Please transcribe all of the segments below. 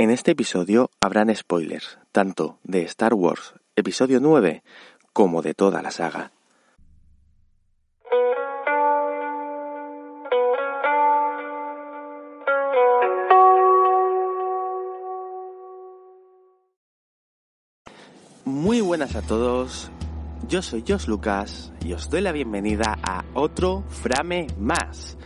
En este episodio habrán spoilers, tanto de Star Wars Episodio 9 como de toda la saga. Muy buenas a todos, yo soy Jos Lucas y os doy la bienvenida a otro Frame Más,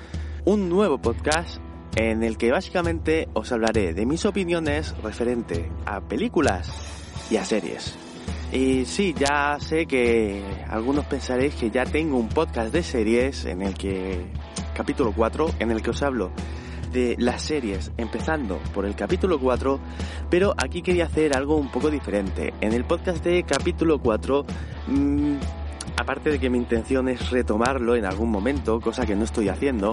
un nuevo podcast en el que básicamente os hablaré de mis opiniones referente a películas y a series. Y sí, ya sé que algunos pensaréis que ya tengo un podcast de series en el que, capítulo 4, en el que os hablo de las series, empezando por el capítulo 4, pero aquí quería hacer algo un poco diferente. En el podcast de capítulo 4, mmm, aparte de que mi intención es retomarlo en algún momento, cosa que no estoy haciendo,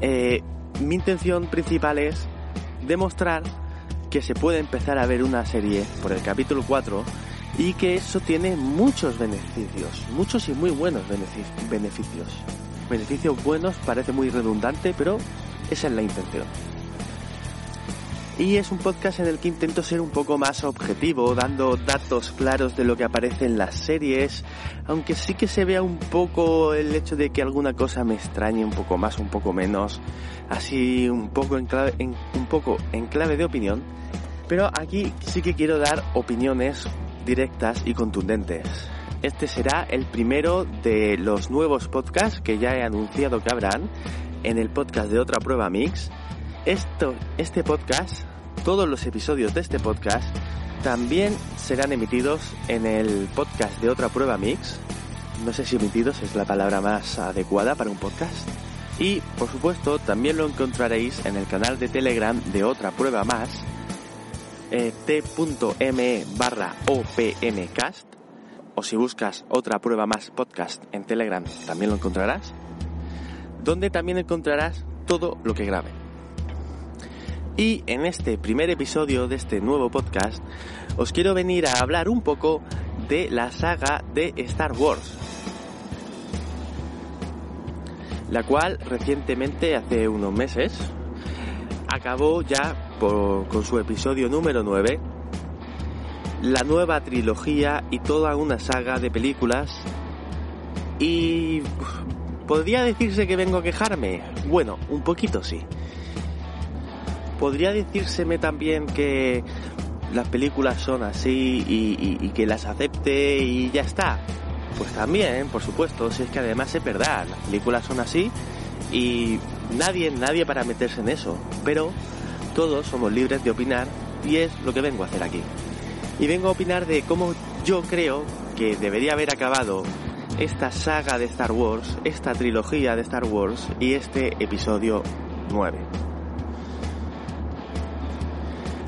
eh, mi intención principal es demostrar que se puede empezar a ver una serie por el capítulo 4 y que eso tiene muchos beneficios, muchos y muy buenos beneficios. Beneficios buenos parece muy redundante, pero esa es la intención. Y es un podcast en el que intento ser un poco más objetivo, dando datos claros de lo que aparece en las series, aunque sí que se vea un poco el hecho de que alguna cosa me extrañe un poco más, un poco menos, así un poco en clave, un poco en clave de opinión. Pero aquí sí que quiero dar opiniones directas y contundentes. Este será el primero de los nuevos podcasts que ya he anunciado que habrán en el podcast de Otra Prueba Mix. Esto, este podcast, todos los episodios de este podcast, también serán emitidos en el podcast de Otra Prueba Mix. No sé si emitidos es la palabra más adecuada para un podcast. Y, por supuesto, también lo encontraréis en el canal de Telegram de Otra Prueba Más, eh, t.me barra opmcast, o si buscas Otra Prueba Más podcast en Telegram, también lo encontrarás, donde también encontrarás todo lo que grabe. Y en este primer episodio de este nuevo podcast os quiero venir a hablar un poco de la saga de Star Wars. La cual recientemente, hace unos meses, acabó ya con su episodio número 9 la nueva trilogía y toda una saga de películas y ¿Podría decirse que vengo a quejarme? Bueno, un poquito sí. ¿Podría decírseme también que las películas son así y, que las acepte y ya está? Pues también, por supuesto, si es que además es verdad, las películas son así y nadie, nadie para meterse en eso, pero todos somos libres de opinar y es lo que vengo a hacer aquí. Y vengo a opinar de cómo yo creo que debería haber acabado esta saga de Star Wars, esta trilogía de Star Wars y este episodio 9.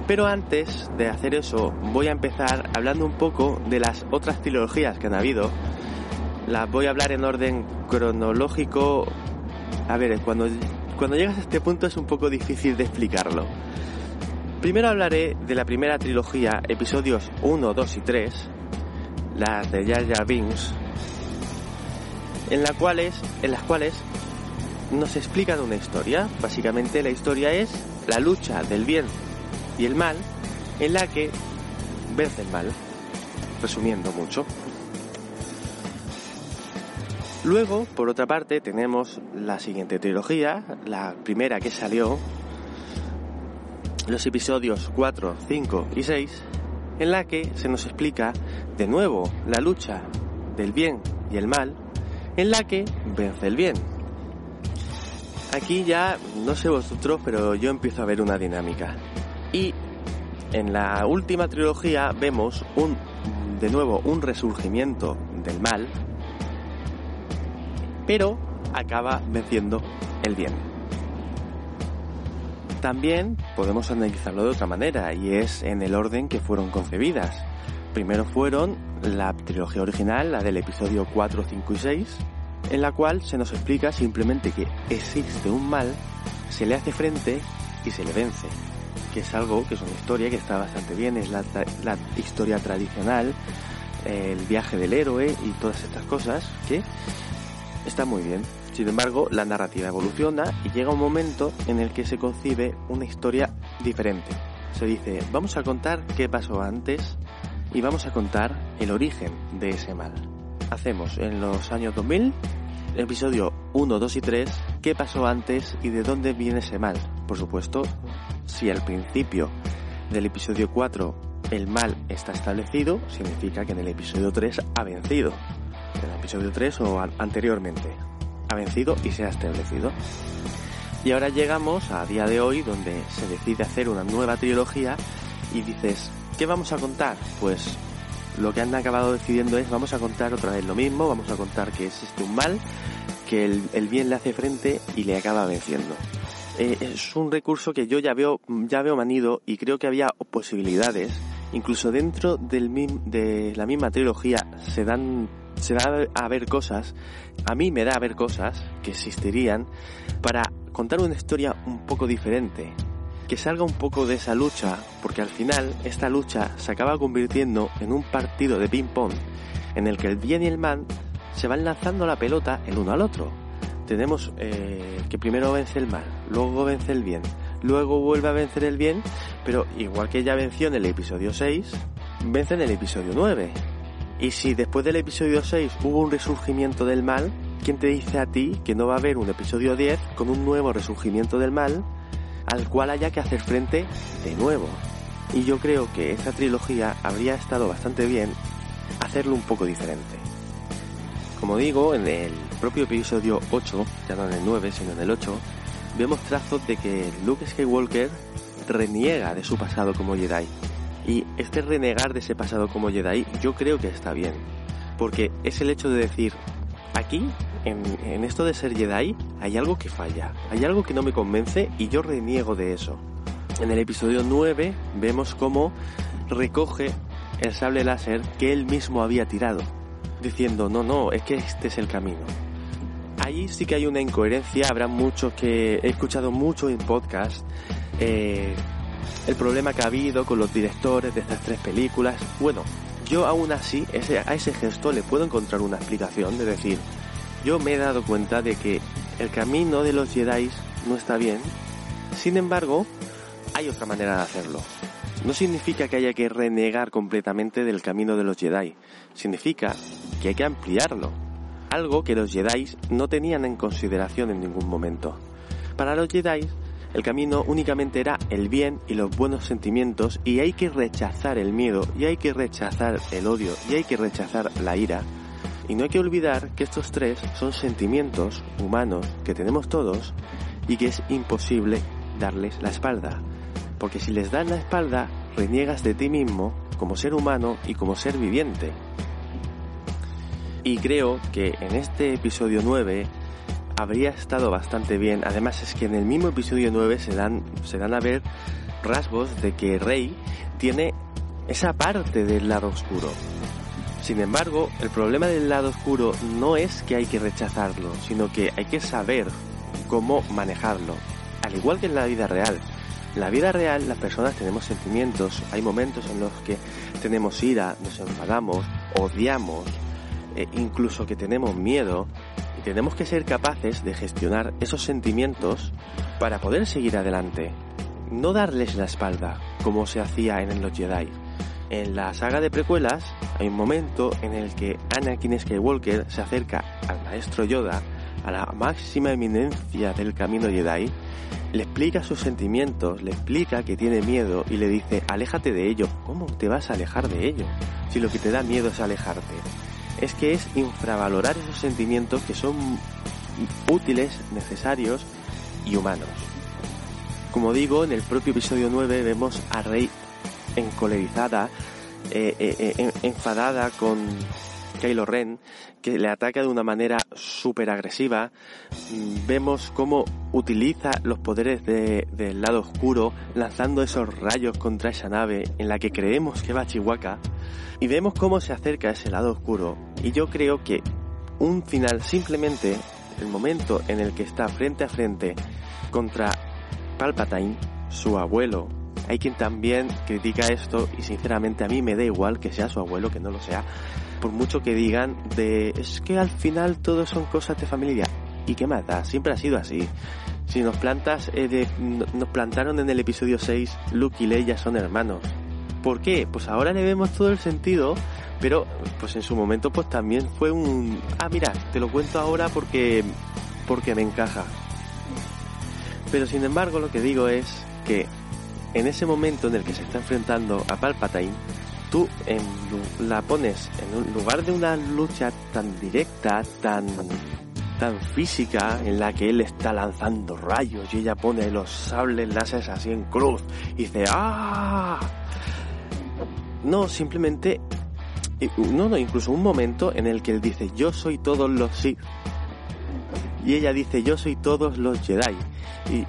Pero antes de hacer eso, voy a empezar hablando un poco de las otras trilogías que han habido. Las voy a hablar en orden cronológico. A ver, cuando, cuando llegas a este punto es un poco difícil de explicarlo. Primero hablaré de la primera trilogía, episodios 1, 2 y 3, las de Jar Binks, en, la cuales, en las cuales nos explican una historia. Básicamente la historia es la lucha del bien y el mal en la que vence el mal, resumiendo mucho. Luego, por otra parte, tenemos la siguiente trilogía, la primera que salió, los episodios 4, 5 y 6, en la que se nos explica de nuevo la lucha del bien y el mal en la que vence el bien. Aquí ya, no sé vosotros, pero yo empiezo a ver una dinámica. Y en la última trilogía vemos un, de nuevo, un resurgimiento del mal, pero acaba venciendo el bien. También podemos analizarlo de otra manera y es en el orden que fueron concebidas. Primero fueron la trilogía original, la del episodio 4, 5 y 6, en la cual se nos explica simplemente que existe un mal, se le hace frente y se le vence. Que es algo que es una historia que está bastante bien, es la, historia tradicional, el viaje del héroe y todas estas cosas que está muy bien. Sin embargo, la narrativa evoluciona y llega un momento en el que se concibe una historia diferente. Se dice, vamos a contar qué pasó antes y vamos a contar el origen de ese mal. Hacemos en los años 2000, episodio 1, 2 y 3, qué pasó antes y de dónde viene ese mal. Por supuesto, si al principio del episodio 4 el mal está establecido, significa que en el episodio 3 ha vencido. En el episodio 3 o anteriormente ha vencido y se ha establecido. Y ahora llegamos a día de hoy donde se decide hacer una nueva trilogía y dices, ¿qué vamos a contar? Pues lo que han acabado decidiendo es vamos a contar otra vez lo mismo, vamos a contar que existe un mal, que el, bien le hace frente y le acaba venciendo. Eh, es un recurso que yo ya veo, ya veo manido y creo que había posibilidades. Incluso dentro del, de la misma trilogía se dan se da a ver cosas, a mí me da a ver cosas que existirían para contar una historia un poco diferente, que salga un poco de esa lucha, porque al final esta lucha se acaba convirtiendo en un partido de ping-pong en el que el bien y el mal se van lanzando la pelota el uno al otro. Tenemos eh, que primero vence el mal, luego vence el bien, luego vuelve a vencer el bien, pero igual que ya venció en el episodio 6, vence en el episodio 9 y si después del episodio 6 hubo un resurgimiento del mal, ¿quién te dice a ti que no va a haber un episodio 10 con un nuevo resurgimiento del mal al cual haya que hacer frente de nuevo? Y yo creo que esta trilogía habría estado bastante bien hacerlo un poco diferente. Como digo, en el propio episodio 8, ya no en el 9, sino en el 8, vemos trazos de que Luke Skywalker reniega de su pasado como Jedi y este renegar de ese pasado como Jedi yo creo que está bien. Porque es el hecho de decir, aquí, en, esto de ser Jedi, hay algo que falla, hay algo que no me convence y yo reniego de eso. En el episodio 9 vemos cómo recoge el sable láser que él mismo había tirado, diciendo, no, no, es que este es el camino. Ahí sí que hay una incoherencia, habrá muchos que he escuchado mucho en podcast eh, el problema que ha habido con los directores de estas tres películas. Bueno, yo aún así a ese gesto le puedo encontrar una explicación de decir, yo me he dado cuenta de que el camino de los Jedi no está bien, sin embargo, hay otra manera de hacerlo. No significa que haya que renegar completamente del camino de los Jedi, significa que hay que ampliarlo, algo que los Jedi no tenían en consideración en ningún momento. Para los Jedi, el camino únicamente era el bien y los buenos sentimientos y hay que rechazar el miedo y hay que rechazar el odio y hay que rechazar la ira. Y no hay que olvidar que estos tres son sentimientos humanos que tenemos todos y que es imposible darles la espalda. Porque si les das la espalda, reniegas de ti mismo como ser humano y como ser viviente. Y creo que en este episodio 9 habría estado bastante bien. Además es que en el mismo episodio 9 se dan, se dan a ver rasgos de que Rey tiene esa parte del lado oscuro. Sin embargo, el problema del lado oscuro no es que hay que rechazarlo, sino que hay que saber cómo manejarlo. Al igual que en la vida real. En la vida real las personas tenemos sentimientos, hay momentos en los que tenemos ira, nos enfadamos, odiamos, e incluso que tenemos miedo, tenemos que ser capaces de gestionar esos sentimientos para poder seguir adelante. No darles la espalda, como se hacía en los Jedi. En la saga de precuelas hay un momento en el que Anakin Skywalker se acerca al maestro Yoda, a la máxima eminencia del camino Jedi, le explica sus sentimientos, le explica que tiene miedo y le dice, aléjate de ello. ¿Cómo te vas a alejar de ello? Si lo que te da miedo es alejarte es que es infravalorar esos sentimientos que son útiles, necesarios y humanos. Como digo, en el propio episodio 9 vemos a Rey encolerizada, eh, eh, eh, enfadada con, Kylo Ren, que le ataca de una manera súper agresiva. Vemos cómo utiliza los poderes del lado oscuro, lanzando esos rayos contra esa nave en la que creemos que va Chihuahua. Y vemos cómo se acerca a ese lado oscuro. Y yo creo que un final simplemente, el momento en el que está frente a frente contra Palpatine, su abuelo, hay quien también critica esto y sinceramente a mí me da igual que sea su abuelo, que no lo sea, por mucho que digan de es que al final todo son cosas de familia. ¿Y qué más da? Siempre ha sido así. Si nos plantas, eh, nos plantaron en el episodio 6, Luke y Leia son hermanos. ¿Por qué? Pues ahora le vemos todo el sentido, pero pues en su momento pues también fue un... Ah, mira, te lo cuento ahora porque, porque me encaja. Pero sin embargo lo que digo es que en ese momento en el que se está enfrentando a Palpatine, tú en, la pones en un lugar de una lucha tan directa, tan tan física en la que él está lanzando rayos y ella pone los sables láseres así en cruz y dice ¡Ah! No, simplemente no, no, incluso un momento en el que él dice yo soy todos los Sith y ella dice yo soy todos los Jedi y,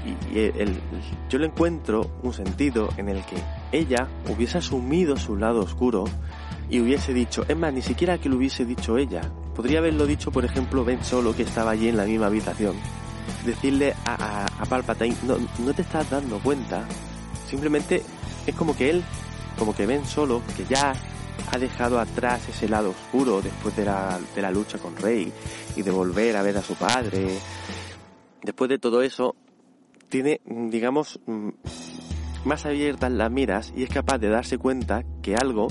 yo le encuentro un sentido en el que ella hubiese asumido su lado oscuro y hubiese dicho, es más, ni siquiera que lo hubiese dicho ella. Podría haberlo dicho, por ejemplo, Ben Solo, que estaba allí en la misma habitación. Decirle a, Palpatine, no, no te estás dando cuenta. Simplemente es como que él, como que Ben Solo, que ya ha dejado atrás ese lado oscuro después de la, de la lucha con Rey y de volver a ver a su padre. Después de todo eso, tiene, digamos, mm, más abiertas las miras y es capaz de darse cuenta que algo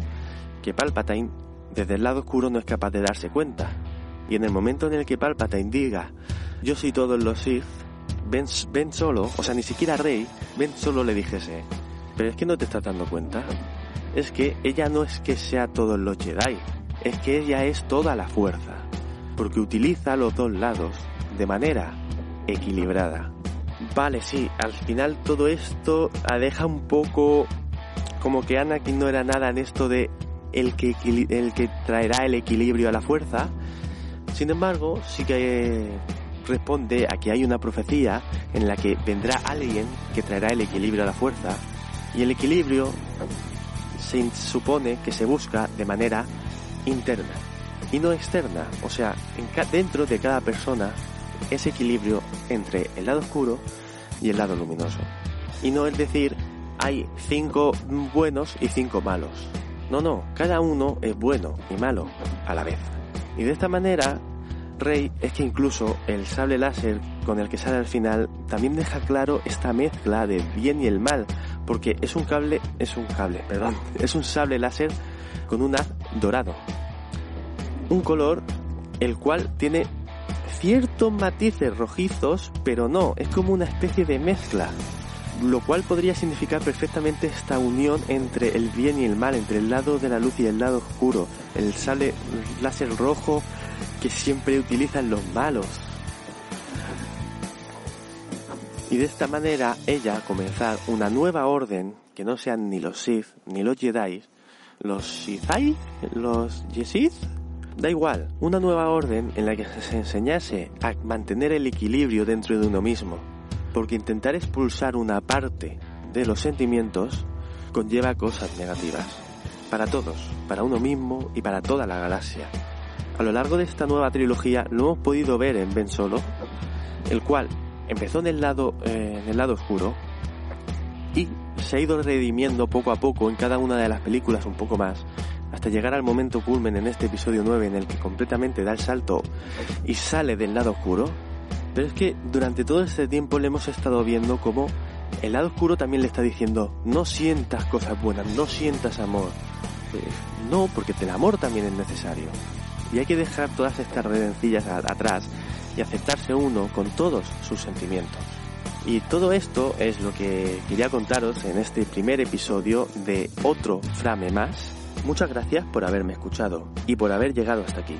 que Palpatine desde el lado oscuro no es capaz de darse cuenta. Y en el momento en el que Palpatine diga, yo soy todos los Sith, ven, ven solo, o sea, ni siquiera Rey, ven solo le dijese, pero es que no te estás dando cuenta. Es que ella no es que sea todos los Jedi, es que ella es toda la fuerza, porque utiliza los dos lados de manera equilibrada. Vale, sí, al final todo esto deja un poco como que Anakin no era nada en esto de el que, el que traerá el equilibrio a la fuerza. Sin embargo, sí que responde a que hay una profecía en la que vendrá alguien que traerá el equilibrio a la fuerza. Y el equilibrio se supone que se busca de manera interna y no externa. O sea, dentro de cada persona ese equilibrio entre el lado oscuro y el lado luminoso. Y no es decir, hay cinco buenos y cinco malos. No, no, cada uno es bueno y malo a la vez. Y de esta manera, Rey es que incluso el sable láser con el que sale al final también deja claro esta mezcla de bien y el mal, porque es un cable, es un cable, perdón, es un sable láser con un haz dorado. Un color el cual tiene ciertos matices rojizos, pero no, es como una especie de mezcla, lo cual podría significar perfectamente esta unión entre el bien y el mal, entre el lado de la luz y el lado oscuro, el sale láser rojo que siempre utilizan los malos. Y de esta manera ella comenzar una nueva orden que no sean ni los Sith ni los Jedi, los Sithai, los Yesith, Da igual, una nueva orden en la que se enseñase a mantener el equilibrio dentro de uno mismo, porque intentar expulsar una parte de los sentimientos conlleva cosas negativas, para todos, para uno mismo y para toda la galaxia. A lo largo de esta nueva trilogía lo hemos podido ver en Ben Solo, el cual empezó en el lado, eh, en el lado oscuro y se ha ido redimiendo poco a poco en cada una de las películas un poco más, hasta llegar al momento culmen en este episodio 9 en el que completamente da el salto y sale del lado oscuro. Pero es que durante todo este tiempo le hemos estado viendo como el lado oscuro también le está diciendo no sientas cosas buenas, no sientas amor. Pues, no, porque el amor también es necesario. Y hay que dejar todas estas redencillas atrás y aceptarse uno con todos sus sentimientos. Y todo esto es lo que quería contaros en este primer episodio de otro frame más Muchas gracias por haberme escuchado y por haber llegado hasta aquí.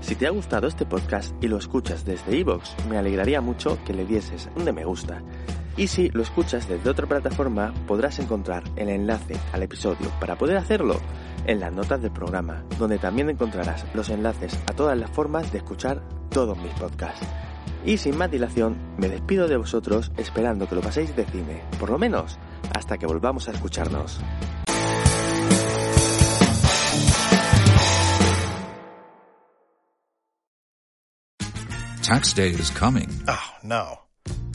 Si te ha gustado este podcast y lo escuchas desde iVoox, me alegraría mucho que le dieses un de me gusta. Y si lo escuchas desde otra plataforma, podrás encontrar el enlace al episodio para poder hacerlo en las notas del programa, donde también encontrarás los enlaces a todas las formas de escuchar todos mis podcasts. Y sin más dilación, me despido de vosotros esperando que lo paséis de cine, por lo menos hasta que volvamos a escucharnos. Tax day is coming. Oh, no.